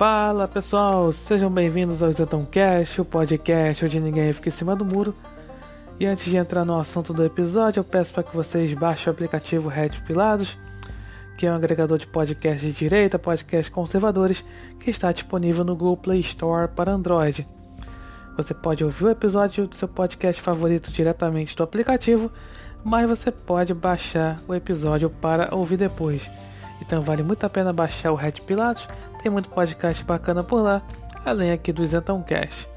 Fala pessoal, sejam bem-vindos ao Zetão Cast, o podcast onde ninguém fica em cima do muro. E antes de entrar no assunto do episódio, eu peço para que vocês baixem o aplicativo Red Pilados, que é um agregador de podcasts de direita, podcasts conservadores, que está disponível no Google Play Store para Android. Você pode ouvir o episódio do seu podcast favorito diretamente do aplicativo, mas você pode baixar o episódio para ouvir depois. Então vale muito a pena baixar o Red Pilatos, tem muito podcast bacana por lá, além aqui do Isentão Cast.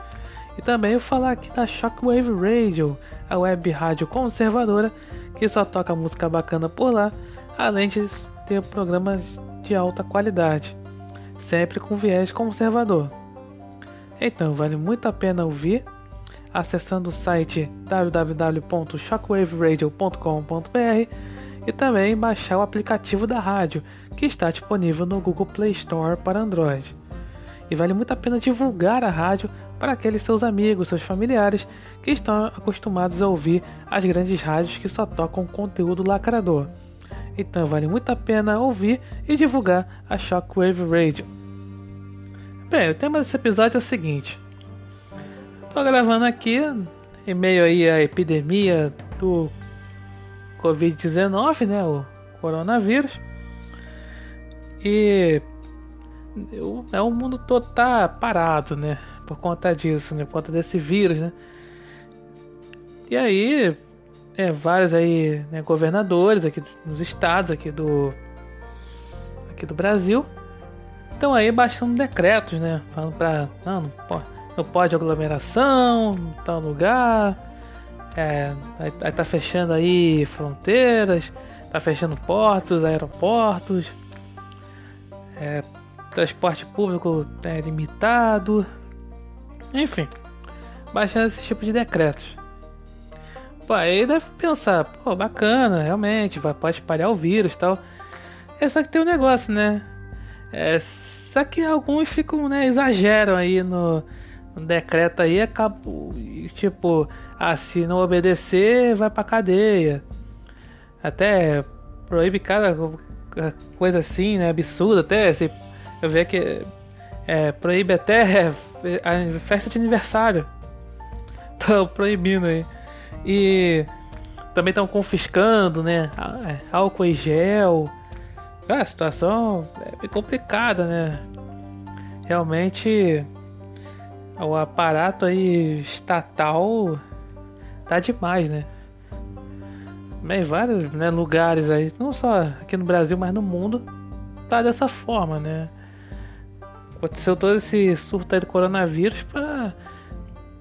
E também eu falar aqui da Shockwave Radio, a web rádio conservadora que só toca música bacana por lá, além de ter programas de alta qualidade, sempre com viés conservador. Então vale muito a pena ouvir acessando o site www.shockwaveradio.com.br e também baixar o aplicativo da rádio, que está disponível no Google Play Store para Android. E vale muito a pena divulgar a rádio para aqueles seus amigos, seus familiares que estão acostumados a ouvir as grandes rádios que só tocam conteúdo lacrador. Então vale muito a pena ouvir e divulgar a Shockwave Radio. Bem, o tema desse episódio é o seguinte: Estou gravando aqui em meio aí à epidemia do Covid-19, né, o coronavírus. E o, é, o mundo todo tá parado, né, por conta disso, né, por conta desse vírus, né. E aí, é, vários aí, né, governadores aqui nos estados aqui do aqui do Brasil estão aí baixando decretos, né, falando para não, não pode, não pode aglomeração, tal lugar é, aí, aí tá fechando aí fronteiras, tá fechando portos, aeroportos, é, transporte público é limitado, enfim, baixando esse tipo de decretos. Pô, aí deve pensar, pô, bacana, realmente, vai, pode espalhar o vírus tal. É só que tem um negócio, né? É, só que alguns ficam, né, exageram aí no, no decreto aí, acabou, tipo, ah, se não obedecer, vai pra cadeia. Até proíbe cada coisa assim, né? Absurda até. Se eu ver que é, proíbe até a festa de aniversário. Estão proibindo aí. E também estão confiscando, né? É, álcool e gel. Ah, a situação é complicada, né? Realmente o aparato aí estatal tá demais, né? Em vários né, lugares aí, não só aqui no Brasil, mas no mundo, tá dessa forma, né? Aconteceu todo esse surto aí do coronavírus para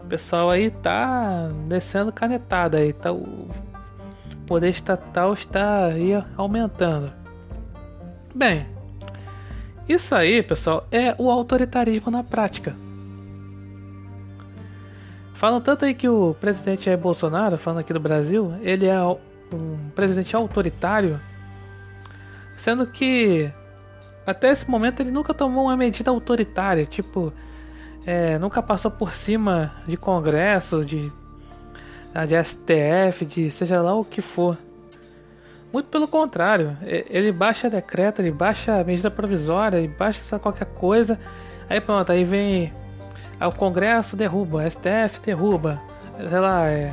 o pessoal aí tá descendo canetada aí, tá o poder estatal está aí aumentando. Bem, isso aí, pessoal, é o autoritarismo na prática. Falam tanto aí que o presidente Jair Bolsonaro, falando aqui do Brasil, ele é um presidente autoritário, sendo que até esse momento ele nunca tomou uma medida autoritária, tipo, é, nunca passou por cima de Congresso, de, de STF, de seja lá o que for. Muito pelo contrário, ele baixa decreto, ele baixa medida provisória, ele baixa qualquer coisa, aí pronto, aí vem o Congresso derruba, STF derruba, sei lá, é,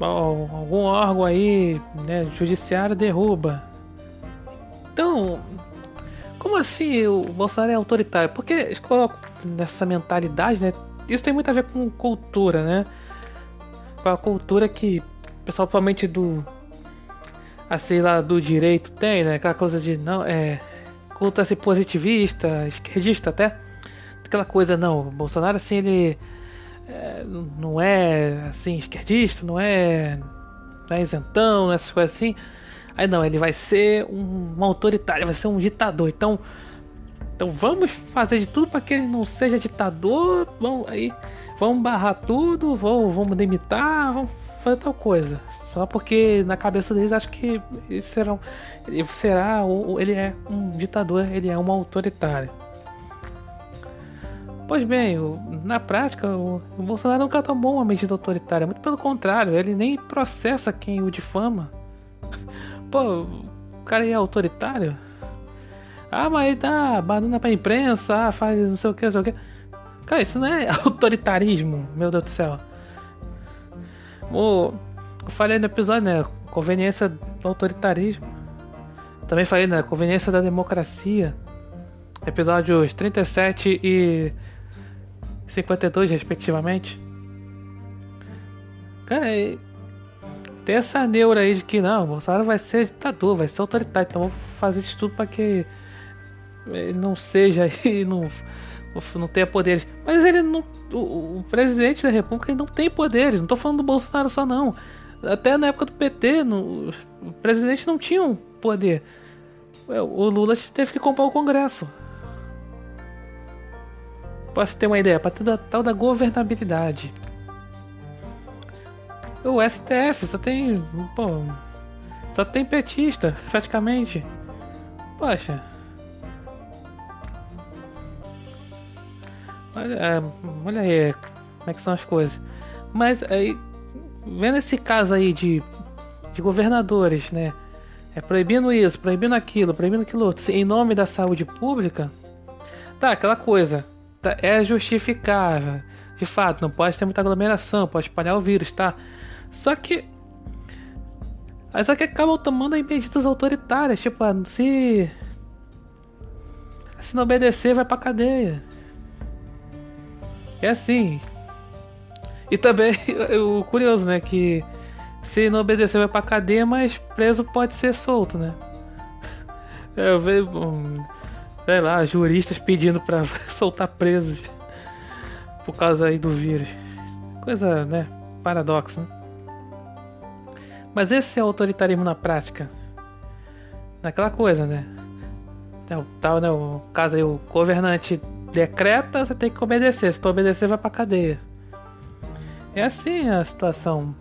algum órgão aí, né, judiciário derruba. Então, como assim o Bolsonaro é autoritário? Porque eles colocam nessa mentalidade, né? Isso tem muito a ver com cultura, né? Com a cultura que o pessoal provavelmente do assim lá do direito tem, né? Aquela coisa de não é culto assim positivista, esquerdista até aquela coisa, não, o Bolsonaro assim, ele é, não é assim, esquerdista, não é, não é isentão, essas coisas assim. Aí não, ele vai ser um, um autoritário, vai ser um ditador. Então, então vamos fazer de tudo para que ele não seja ditador. Vamos aí, vamos barrar tudo, vamos, vamos limitar, vamos fazer tal coisa. Só porque na cabeça deles acho que ele será, ele será, ele é um ditador, ele é um autoritário. Pois bem, na prática, o, Bolsonaro nunca tomou uma medida autoritária, muito pelo contrário, ele nem processa quem o difama. Pô, o cara é autoritário? Ah, mas dá banana pra imprensa, ah, faz não sei o que, não sei o que. Cara, isso não é autoritarismo, meu Deus do céu. O, eu falei no episódio, né? Conveniência do autoritarismo. Também falei, né? Conveniência da democracia. Episódios 37 e 52, respectivamente. Cara, tem essa neura aí de que não, o Bolsonaro vai ser ditador, vai ser autoritário, então vou fazer tudo para que ele não seja e não, não tenha poderes. Mas ele não. O, o, presidente da República não tem poderes. Não tô falando do Bolsonaro só não. Até na época do PT, no, o presidente não tinha um poder. O Lula teve que comprar o Congresso. Posso ter uma ideia, para ter a tal da governabilidade. O STF só tem. Pô, só tem petista, praticamente. Poxa. Olha, é, olha aí como é que são as coisas. Mas aí, vendo esse caso aí de, de governadores, né? É proibindo isso, proibindo aquilo, proibindo aquilo outro, em nome da saúde pública. Tá, aquela coisa. Tá, é justificável. De fato, não pode ter muita aglomeração, pode espalhar o vírus, tá? Só que. Só que acabam tomando medidas autoritárias, tipo, ah, se. Se não obedecer, vai pra cadeia. É assim. E também, o curioso, né? Que se não obedecer, vai pra cadeia, mas preso pode ser solto, né? Eu vejo, sei lá, juristas pedindo pra soltar presos por causa aí do vírus. Coisa, né? Paradoxo, né? Mas esse é autoritarismo na prática. Naquela coisa, né? É o tal, né? O caso aí, o governante decreta, você tem que obedecer. Se tu obedecer, vai pra cadeia. É assim a situação.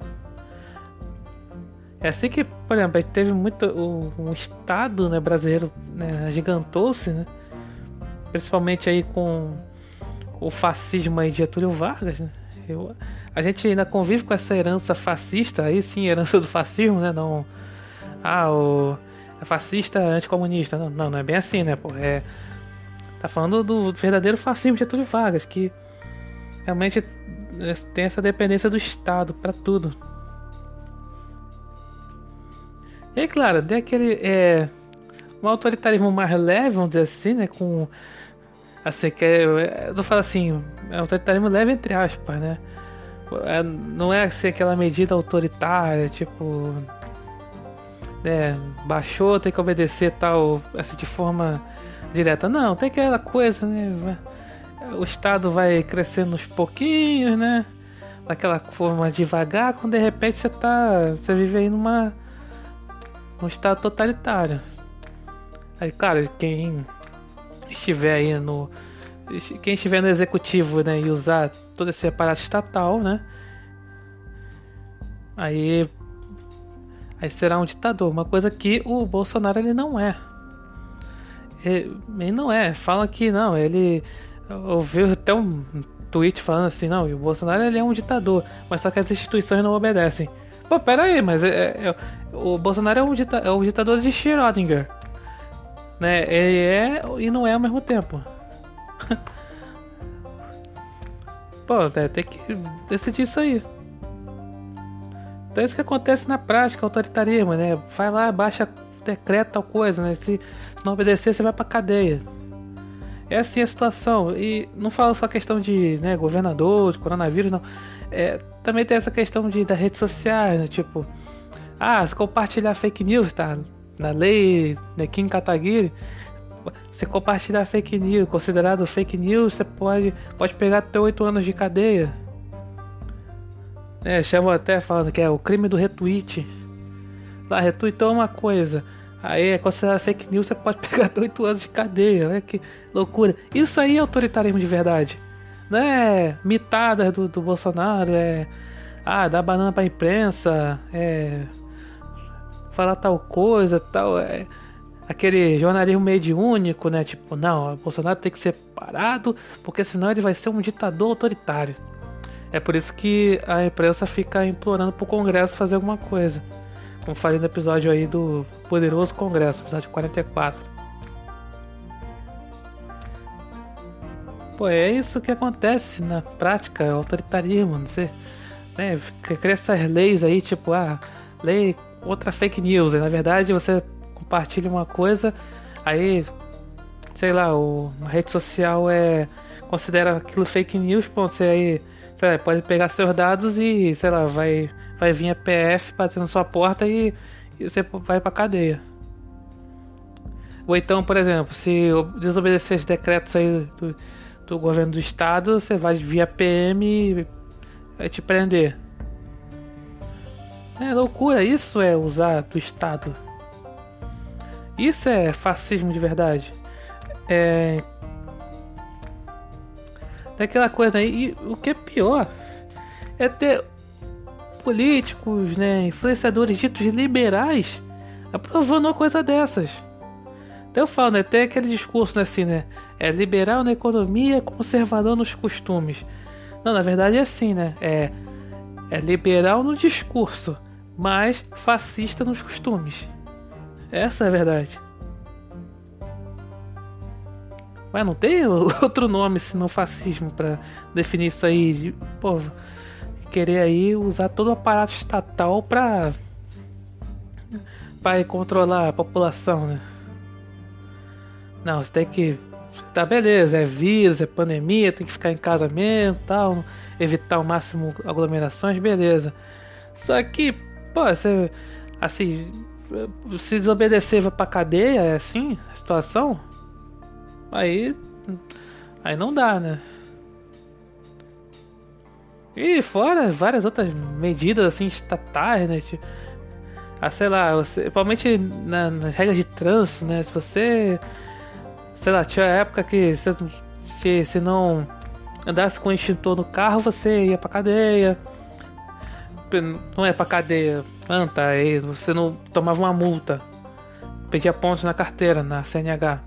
É assim que, por exemplo, teve muito. O, estado né, brasileiro né, agigantou-se, né? Principalmente aí com o fascismo aí de Getúlio Vargas, né? Eu, a gente ainda convive com essa herança fascista, aí sim, herança do fascismo, né? Não. Ah, o. É fascista anticomunista. Não, não, não é bem assim, né? Pô, é. Tá falando do verdadeiro fascismo de Getúlio Vargas, que realmente é, tem essa dependência do Estado para tudo. E claro, tem aquele. É, um autoritarismo mais leve, vamos dizer assim, né? Com. Assim, que é, eu falando assim, é autoritarismo leve entre aspas, né? É, não é ser aquela medida autoritária, tipo. É, baixou, tem que obedecer tal, assim, de forma direta. Não, tem aquela coisa, né? O Estado vai crescendo uns pouquinhos, né? Daquela forma devagar, quando de repente você tá. Você vive aí numa. Num estado totalitário. Aí, claro, quem estiver aí no quem estiver no executivo, né, e usar todo esse aparato estatal, né, aí aí será um ditador, uma coisa que o Bolsonaro ele não é. Ele, ele não é. Fala que não, ele ouviu até um tweet falando assim, não, o Bolsonaro ele é um ditador, mas só que as instituições não obedecem. Pô, pera aí, mas é, é, é o Bolsonaro é um, dita, é um ditador de Schrödinger. Né? Ele é e não é ao mesmo tempo. Pô, é, tem que decidir isso aí. Então é isso que acontece na prática, autoritarismo, né? Vai lá, baixa decreto tal coisa, né? Se, se não obedecer, você vai pra cadeia. É assim a situação. E não fala só questão de né, governador, de coronavírus, não. É, também tem essa questão de, das redes sociais, né? Tipo, ah, se compartilhar fake news, tá? Na lei né, Kim Kataguiri, se compartilhar fake news, considerado fake news, você pode, pode pegar até 8 anos de cadeia. É, chamam até falando que é o crime do retweet. Lá, retweetou uma coisa. Aí é considerado fake news, você pode pegar até 8 anos de cadeia. Olha que loucura. Isso aí é autoritarismo de verdade. Não é mitadas do, do Bolsonaro, é. Ah, dar banana pra imprensa, é. Falar tal coisa, tal. É, aquele jornalismo mediúnico, né? Tipo, não, o Bolsonaro tem que ser parado, porque senão ele vai ser um ditador autoritário. É por isso que a imprensa fica implorando pro Congresso fazer alguma coisa como falei no episódio aí do Poderoso Congresso, episódio 44. Pô, é isso que acontece na prática, é o autoritarismo, não sei. Né? Cria essas leis aí, tipo, ah, lei contra fake news. Né? Na verdade, você compartilha uma coisa, aí, sei lá, o, uma rede social é considera aquilo fake news, pronto, você aí pode pegar seus dados e, sei lá, vai, vai vir a PF bater na sua porta e, e você vai pra cadeia. Ou então, por exemplo, se desobedecer os decretos aí do, do governo do estado, você vai via PM e te prender. É loucura, isso é usar do estado. Isso é fascismo de verdade. É. Daquela coisa aí. E o que é pior é ter políticos, né, influenciadores ditos liberais aprovando uma coisa dessas. Então eu falo, né? Tem aquele discurso né, assim, né? É liberal na economia, conservador nos costumes. Não, na verdade é assim, né? É, é liberal no discurso, mas fascista nos costumes. Essa é a verdade. Mas não tem outro nome senão fascismo para definir isso aí. De, pô, querer aí usar todo o aparato estatal para para controlar a população, né? Não, você tem que. Tá, beleza, é vírus, é pandemia, tem que ficar em casa mesmo tal, evitar o máximo aglomerações, beleza. Só que, pô, você. Assim. Se desobedecer vai pra cadeia, é assim a situação? Aí. Aí não dá, né? E fora várias outras medidas assim estatais, né? Tipo, ah, sei lá, você, principalmente na, nas regras de trânsito, né? Se você sei lá, tinha época que se, se, se não andasse com extintor no carro, você ia pra cadeia. Não é pra cadeia, anta, aí você não tomava uma multa. Pedia pontos na carteira, na CNH.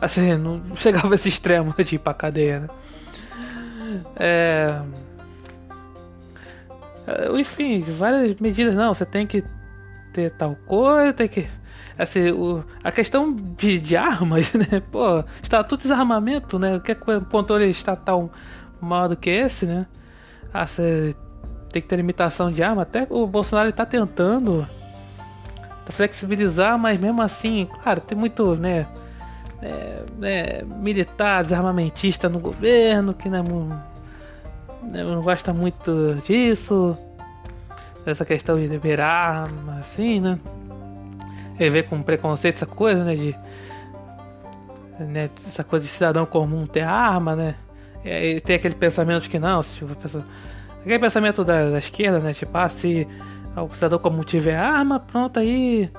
Assim, não chegava a esse extremo de ir pra cadeia, né? É... é enfim, várias medidas, não, você tem que ter tal coisa, tem que assim, o, a questão de, de, armas, né? Pô, estatuto de desarmamento, né? O que é controle estatal maior do que esse, né? Ah, você tem que ter limitação de arma. Até o Bolsonaro está tentando flexibilizar, mas mesmo assim, claro, tem muito, né? É, né militar, desarmamentista no governo que não, né, não gosta muito disso, dessa questão de liberar arma, assim, né? ver com preconceito essa coisa, né? De. Né, essa coisa de cidadão comum ter arma, né? E, tem aquele pensamento que não, tipo, pessoa, aquele pensamento da, da, esquerda, né? Tipo, ah, se o cidadão comum tiver arma, pronto, aí.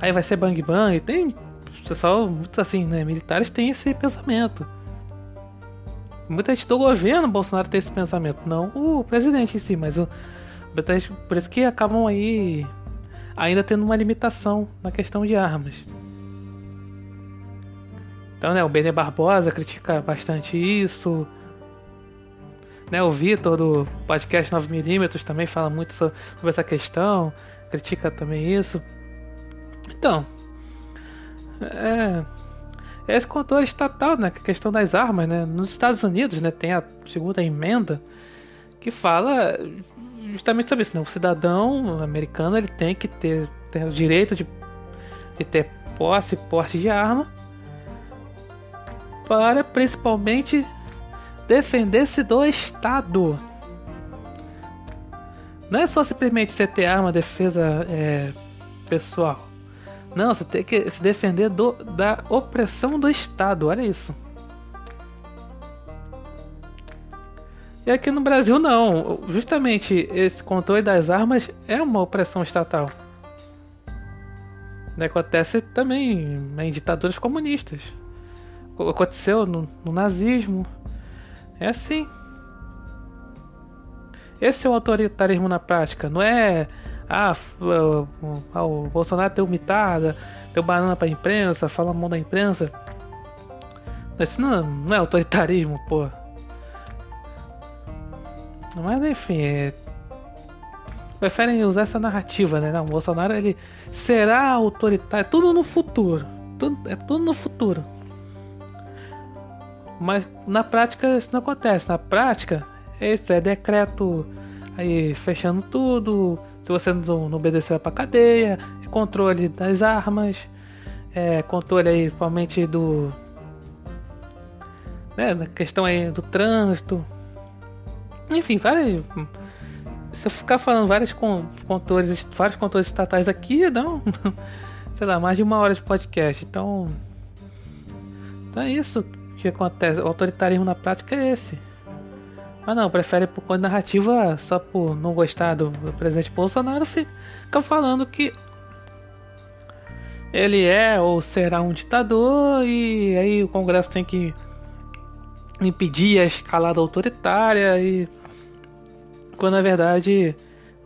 Aí vai ser bang bang. Tem pessoal muito assim, né? Militares têm esse pensamento. Muita gente do governo Bolsonaro tem esse pensamento, não o presidente em si, mas o. Por isso que acabam aí ainda tendo uma limitação na questão de armas. Então, né, o Benê Barbosa critica bastante isso. Né, o Vitor do podcast 9mm também fala muito sobre essa questão, critica também isso. Então, é, é esse controle estatal, né, é a questão das armas, né, nos Estados Unidos, né, tem a segunda emenda que fala justamente sobre isso, né? O cidadão americano ele tem que ter, ter o direito de, de ter posse e porte de arma para principalmente defender-se do Estado. Não é só simplesmente você ter arma, defesa é, pessoal. Não, você tem que se defender do, da opressão do Estado. Olha isso. E aqui no Brasil não. Justamente esse controle das armas é uma opressão estatal. Acontece também em ditaduras comunistas. Aconteceu no, no nazismo. É assim. Esse é o autoritarismo na prática. Não é. Ah, o, Bolsonaro deu mitada, deu banana pra imprensa, fala mal da imprensa. Isso não, não é autoritarismo, pô. Mas enfim, é... preferem usar essa narrativa, né? Não, o Bolsonaro ele será autoritário, tudo no futuro. Tudo, é tudo no futuro. Mas na prática isso não acontece. Na prática, isso é decreto aí fechando tudo. Se você não, não obedecer, vai cadeia. Controle das armas. É controle aí, principalmente do. Né, questão aí do trânsito. Enfim, várias. Se eu ficar falando vários controles, vários controles estatais aqui, não. Sei lá, mais de uma hora de podcast. Então. Então é isso que acontece. O autoritarismo na prática é esse. Mas não, prefere por conta narrativa só por não gostar do presidente Bolsonaro fica falando que ele é ou será um ditador e aí o Congresso tem que impedir a escalada autoritária e quando na verdade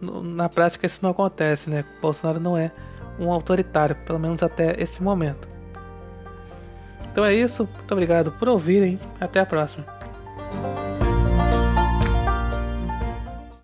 na prática isso não acontece, né? Bolsonaro não é um autoritário, pelo menos até esse momento. Então é isso, muito obrigado por ouvirem, até a próxima.